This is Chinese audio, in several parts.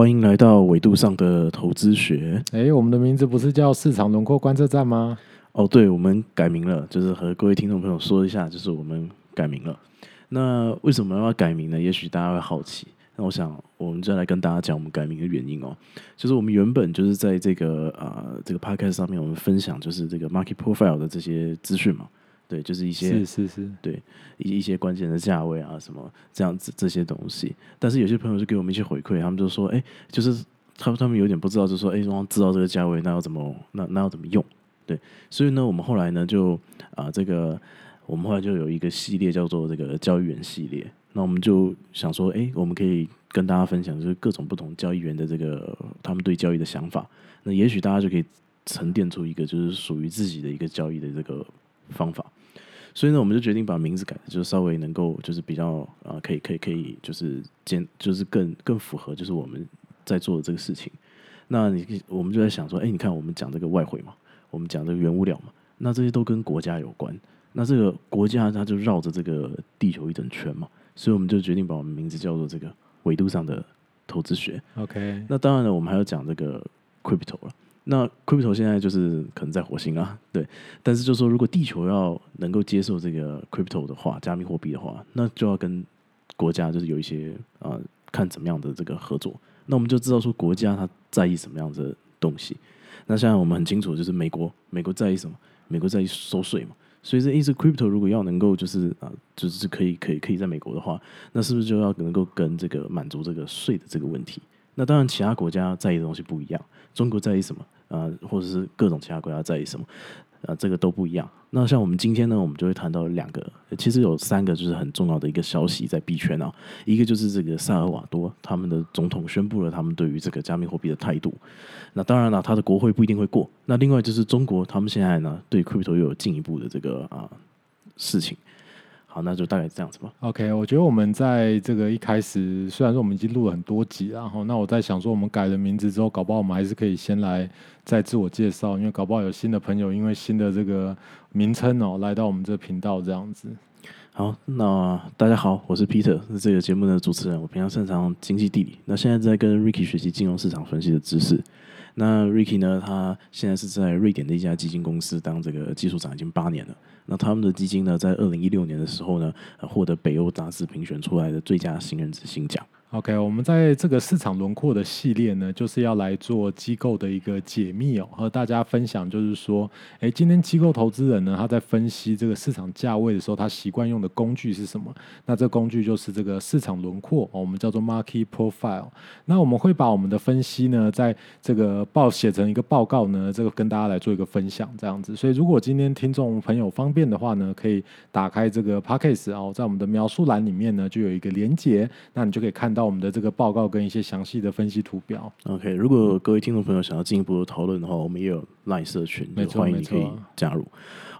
欢迎来到纬度上的投资学。哎，我们的名字不是叫市场轮廓观测站吗？哦，对，我们改名了，就是和各位听众朋友说一下，就是我们改名了。那为什么要改名呢？也许大家会好奇。那我想，我们就来跟大家讲我们改名的原因哦。就是我们原本就是在这个啊这个 podcast 上面，我们分享就是这个 market profile 的这些资讯嘛。对，就是一些是是是，对一一些关键的价位啊，什么这样子这些东西。但是有些朋友就给我们一些回馈，他们就说：“哎，就是他他们有点不知道，就说：‘哎，知道这个价位，那要怎么那那要怎么用？’对，所以呢，我们后来呢就啊，这个我们后来就有一个系列叫做这个交易员系列。那我们就想说：哎，我们可以跟大家分享，就是各种不同交易员的这个他们对交易的想法。那也许大家就可以沉淀出一个就是属于自己的一个交易的这个方法。”所以呢，我们就决定把名字改，就稍微能够就是比较啊，可以可以可以，就是简就是更更符合就是我们在做的这个事情。那你我们就在想说，哎，你看我们讲这个外汇嘛，我们讲这个原物料嘛，那这些都跟国家有关。那这个国家它就绕着这个地球一整圈嘛，所以我们就决定把我们名字叫做这个纬度上的投资学。OK，那当然了，我们还要讲这个 crypto 了。那 crypto 现在就是可能在火星啊，对，但是就说如果地球要能够接受这个 crypto 的话，加密货币的话，那就要跟国家就是有一些啊，看怎么样的这个合作。那我们就知道说国家他在意什么样的东西。那现在我们很清楚，就是美国，美国在意什么？美国在意收税嘛。所以这意思，crypto 如果要能够就是啊，就是可以可以可以在美国的话，那是不是就要能够跟这个满足这个税的这个问题？那当然，其他国家在意的东西不一样。中国在意什么？啊，或者是各种其他国家在意什么？啊，这个都不一样。那像我们今天呢，我们就会谈到两个，其实有三个，就是很重要的一个消息在币圈啊。一个就是这个萨尔瓦多他们的总统宣布了他们对于这个加密货币的态度。那当然了，他的国会不一定会过。那另外就是中国，他们现在呢对 crypto 又有进一步的这个啊事情。好，那就大概这样子吧。OK，我觉得我们在这个一开始，虽然说我们已经录了很多集，然后那我在想说，我们改了名字之后，搞不好我们还是可以先来再自我介绍，因为搞不好有新的朋友，因为新的这个名称哦，来到我们这个频道这样子。好，那大家好，我是 Peter，是这个节目的主持人。我平常擅长经济地理，那现在在跟 Ricky 学习金融市场分析的知识。那 Ricky 呢？他现在是在瑞典的一家基金公司当这个技术长，已经八年了。那他们的基金呢，在二零一六年的时候呢，获得北欧杂志评选出来的最佳新人之星奖。OK，我们在这个市场轮廓的系列呢，就是要来做机构的一个解密哦，和大家分享，就是说，哎，今天机构投资人呢，他在分析这个市场价位的时候，他习惯用的工具是什么？那这工具就是这个市场轮廓哦，我们叫做 Market Profile。那我们会把我们的分析呢，在这个报写成一个报告呢，这个跟大家来做一个分享，这样子。所以，如果今天听众朋友方便的话呢，可以打开这个 Podcast 哦，在我们的描述栏里面呢，就有一个连接，那你就可以看到。到我们的这个报告跟一些详细的分析图表。OK，如果各位听众朋友想要进一步的讨论的话，我们也有 Line 社群，欢迎你可以加入。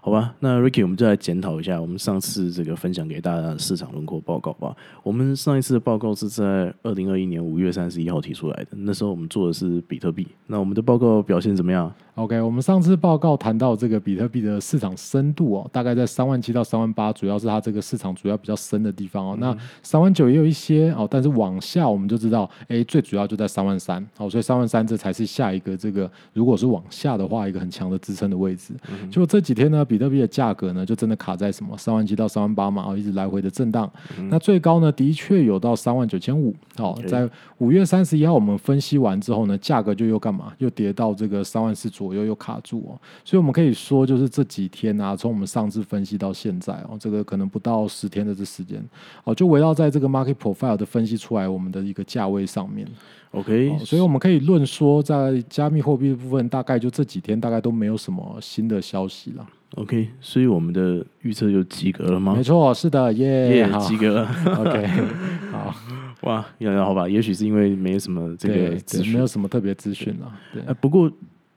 好吧，那 Ricky，我们就来检讨一下我们上次这个分享给大家的市场轮廓报告吧。我们上一次的报告是在二零二一年五月三十一号提出来的，那时候我们做的是比特币。那我们的报告表现怎么样？OK，我们上次报告谈到这个比特币的市场深度哦，大概在三万七到三万八，主要是它这个市场主要比较深的地方哦。那三万九也有一些哦，但是往下我们就知道，哎，最主要就在三万三好，所以三万三这才是下一个这个，如果是往下的话，一个很强的支撑的位置。就这几天呢，比特币的价格呢，就真的卡在什么三万七到三万八嘛，哦，一直来回的震荡。那最高呢，的确有到三万九千五。好，在五月三十一号我们分析完之后呢，价格就又干嘛？又跌到这个三万四左右，又卡住哦。所以我们可以说，就是这几天啊，从我们上次分析到现在哦，这个可能不到十天的这时间哦，就围绕在这个 market profile 的分析出来我们的一个价位上面。OK，所以我们可以论说，在加密货币的部分，大概就这几天大概都没有什么新的消息了。OK，所以我们的预测就及格了吗？没错，是的，耶，及格了。OK，好，哇，要好吧？也许是因为没什么这个资讯，没有什么特别资讯了。对，不过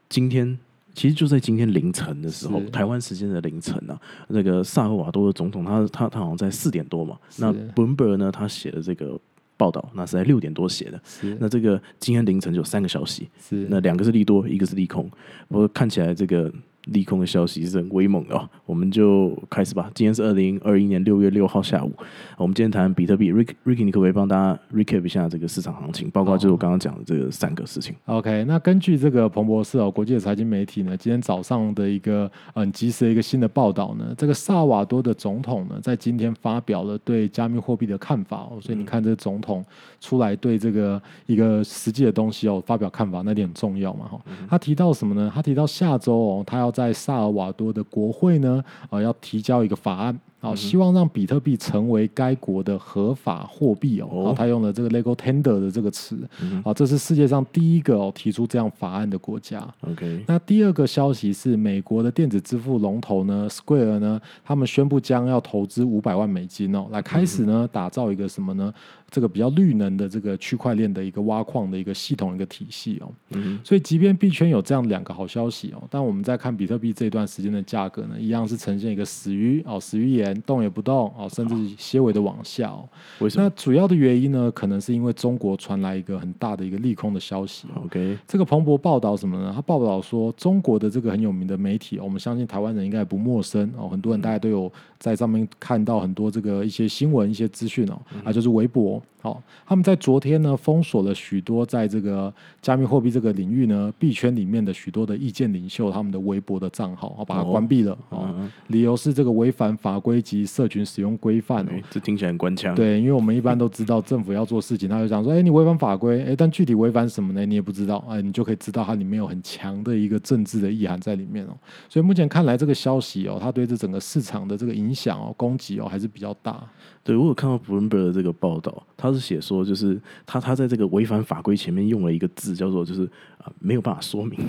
今天其实就在今天凌晨的时候，台湾时间的凌晨啊，那个萨尔瓦多的总统，他他他好像在四点多嘛。那 Bloomberg 呢，他写的这个报道，那是在六点多写的。那这个今天凌晨就有三个消息，那两个是利多，一个是利空。我看起来这个。利空的消息是很威猛的哦。我们就开始吧。今天是二零二一年六月六号下午，我们今天谈比特币。Rick Ricky，你可不可以帮大家 recap 一下这个市场行情，包括就是我刚刚讲的这个三个事情？OK，那根据这个彭博社哦，国际的财经媒体呢，今天早上的一个很及时的一个新的报道呢，这个萨瓦多的总统呢，在今天发表了对加密货币的看法哦，所以你看这个总统出来对这个一个实际的东西哦发表看法，那点很重要嘛哈。他提到什么呢？他提到下周哦，他要在萨尔瓦多的国会呢，呃，要提交一个法案。好，希望让比特币成为该国的合法货币哦。哦，他用了这个 legal tender 的这个词。好，这是世界上第一个哦提出这样法案的国家。OK，那第二个消息是，美国的电子支付龙头呢，Square 呢，他们宣布将要投资五百万美金哦，来开始呢打造一个什么呢？这个比较绿能的这个区块链的一个挖矿的一个系统一个体系哦。嗯所以，即便币圈有这样两个好消息哦，但我们在看比特币这段时间的价格呢，一样是呈现一个死鱼哦，死鱼眼，动也不动哦，甚至些微的往下哦。那为什么主要的原因呢，可能是因为中国传来一个很大的一个利空的消息哦。？OK，这个彭博报道什么呢？他报道说，中国的这个很有名的媒体，我们相信台湾人应该也不陌生哦，很多人大家都有在上面看到很多这个一些新闻、一些资讯哦，啊，就是微博。好、他们在昨天呢封锁了许多在这个加密货币这个领域呢币圈里面的许多的意见领袖他们的微博的账号，哦，把它哦关闭了哦，嗯理由是这个违反法规及社群使用规范哦。哎这听起来很官腔。对，因为我们一般都知道政府要做事情，他就讲说，哎，你违反法规，哎，但具体违反什么呢？你也不知道，哎，你就可以知道它里面有很强的一个政治的意涵在里面哦。所以目前看来，这个消息哦，它对这整个市场的这个影响哦，攻击哦，还是比较大。对我有看到 Bloomberg 的这个报道，他是写说，就是他他在这个违反法规前面用了一个字，叫做就是啊、没有办法说明。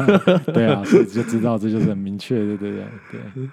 对啊，所以就知道这就是很明确的，对不对？对。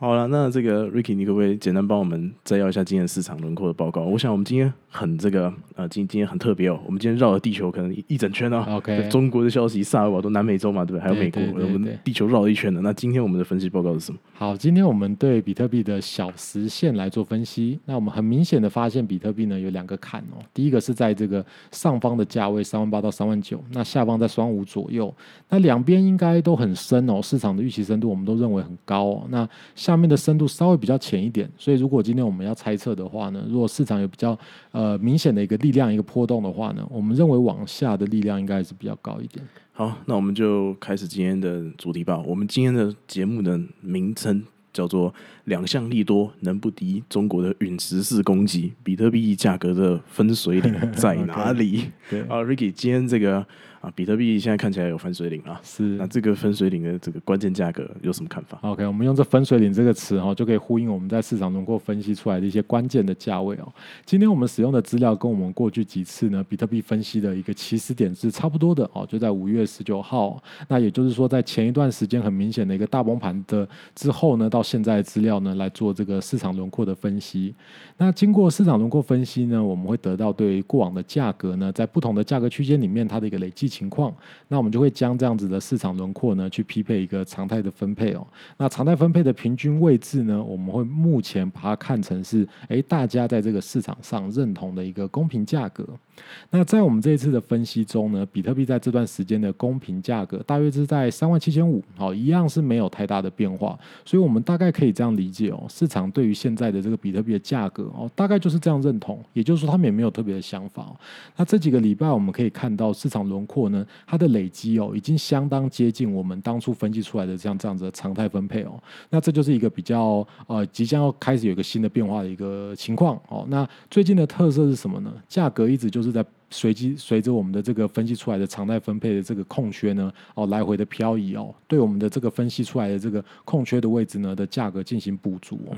好了，那这个 Ricky，你可不可以简单帮我们摘要一下今天市场轮廓的报告？我想我们今天很这个呃，今今天很特别哦，我们今天绕了地球可能一一整圈哦。OK 中国的消息，萨尔瓦多、南美洲嘛，对不对？还有美国，我们地球绕了一圈的。那今天我们的分析报告是什么？好，今天我们对比特币的小时线来做分析。那我们很明显的发现，比特币呢有两个坎哦。第一个是在这个上方的价位三万八到三万九，那下方在双五左右。那两边应该都很深哦，市场的预期深度我们都认为很高哦。那下面的深度稍微比较浅一点，所以如果今天我们要猜测的话呢，如果市场有比较呃明显的一个力量一个波动的话呢，我们认为往下的力量应该还是比较高一点。好，那我们就开始今天的主题吧。我们今天的节目的名称叫做“两项利多能不敌中国的陨石式攻击，比特币价格的分水岭在 哪里？”对，啊，Ricky，今天这个啊，比特币现在看起来有分水岭啊。是那这个分水岭的这个关键价格有什么看法？OK，我们用这分水岭这个词哈，就可以呼应我们在市场轮廓分析出来的一些关键的价位哦。今天我们使用的资料跟我们过去几次呢比特币分析的一个起始点是差不多的哦，就在五月十九号。那也就是说，在前一段时间很明显的一个大崩盘的之后呢，到现在的资料呢来做这个市场轮廓的分析。那经过市场轮廓分析呢，我们会得到对于过往的价格呢，在不同的价格区间里面它的一个累计情况。那我们就会将这样子的市场轮廓呢，去匹配一个常态的分配哦。那常态分配的平均位置呢，我们会目前把它看成是，诶，大家在这个市场上认同的一个公平价格。那在我们这一次的分析中呢，比特币在这段时间的公平价格大约是在三万七千五，好，一样是没有太大的变化。所以我们大概可以这样理解哦，市场对于现在的这个比特币的价格哦，大概就是这样认同，也就是说他们也没有特别的想法、那这几个礼拜我们可以看到市场轮廓呢，它的累积哦，已经相当接近我们当初分析出来的像这样子的常态分配哦。那这就是一个比较呃即将要开始有一个新的变化的一个情况哦。那最近的特色是什么呢？价格一直就是在随机随着我们的这个分析出来的常态分配的这个空缺呢，哦来回的漂移哦，对我们的这个分析出来的这个空缺的位置呢的价格进行补足哦。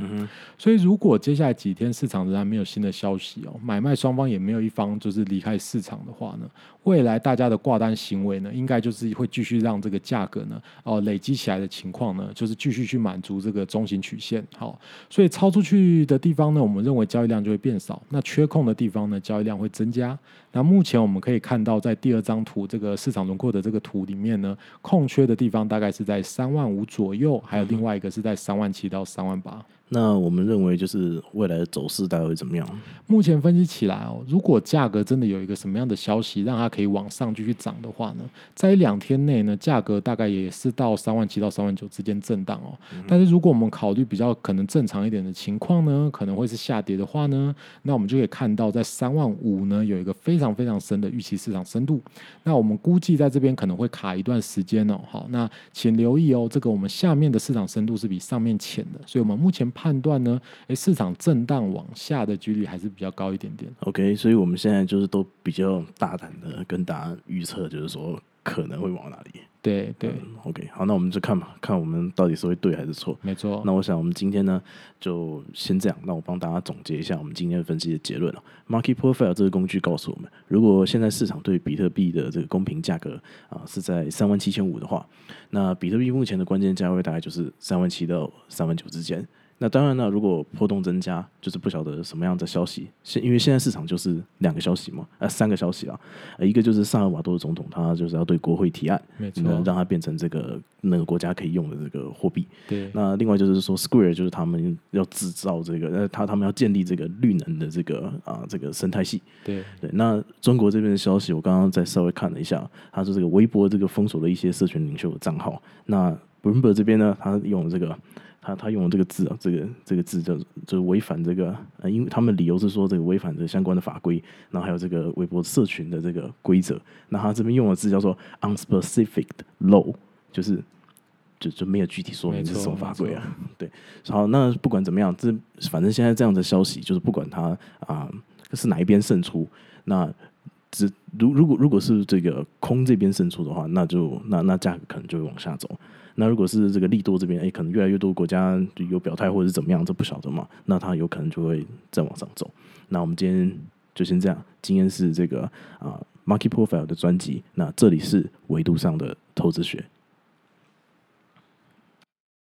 所以如果接下来几天市场仍然没有新的消息哦，买卖双方也没有一方就是离开市场的话呢，未来大家的挂单行为呢，应该就是会继续让这个价格呢，哦累积起来的情况呢，就是继续去满足这个中型曲线。好，所以超出去的地方呢，我们认为交易量就会变少；那缺空的地方呢，交易量会增加。那那目前我们可以看到，在第二张图这个市场轮廓的这个图里面呢，空缺的地方大概是在三万五左右，还有另外一个是在三万七到三万八。那我们认为就是未来的走势大概会怎么样？目前分析起来哦，如果价格真的有一个什么样的消息让它可以往上继续涨的话呢，在两天内呢，价格大概也是到三万七到三万九之间震荡哦。但是如果我们考虑比较可能正常一点的情况呢，可能会是下跌的话呢，那我们就可以看到在三万五呢有一个非常非常深的预期市场深度。那我们估计在这边可能会卡一段时间哦。好，那请留意哦，这个我们下面的市场深度是比上面浅的，所以我们目前。判断呢？诶，市场震荡往下的几率还是比较高一点点。OK，所以我们现在就是都比较大胆的跟大家预测，就是说可能会往哪里。对对，OK，好，那我们就看吧，看我们到底是会对还是错。没错。那我想我们今天呢就先这样。那我帮大家总结一下我们今天分析的结论啊。Market Profile 这个工具告诉我们，如果现在市场对比特币的这个公平价格啊是在三万七千五的话，那比特币目前的关键价位大概就是三万七到三万九之间。那当然了，如果波动增加，就是不晓得什么样的消息。现因为现在市场就是两个消息嘛，呃，三个消息啊，呃，一个就是萨尔瓦多的总统，他就是要对国会提案，没错，让它变成这个那个国家可以用的这个货币。对。那另外就是说，Square 就是他们要制造这个，呃，他他们要建立这个绿能的这个啊这个生态系。对对。那中国这边的消息，我刚刚再稍微看了一下，他说这个微博这个封锁了一些社群领袖的账号。那 Bloomberg 这边呢，他用这个。他他用了这个字啊，这个这个字叫就是违反这个呃，因为他们理由是说这个违反这相关的法规，然后还有这个微博社群的这个规则。那他这边用的字叫做 unspecific law，就是就就没有具体说明是什么法规啊。对，好，那不管怎么样，这反正现在这样的消息就是不管他啊是哪一边胜出，那只如如果如果是这个空这边胜出的话，那就那那价格可能就会往下走。那如果是这个利多这边，哎，可能越来越多国家有表态或者是怎么样，这不晓得嘛？那它有可能就会再往上走。那我们今天就先这样。今天是这个啊，Market Profile 的专辑。那这里是维度上的投资学。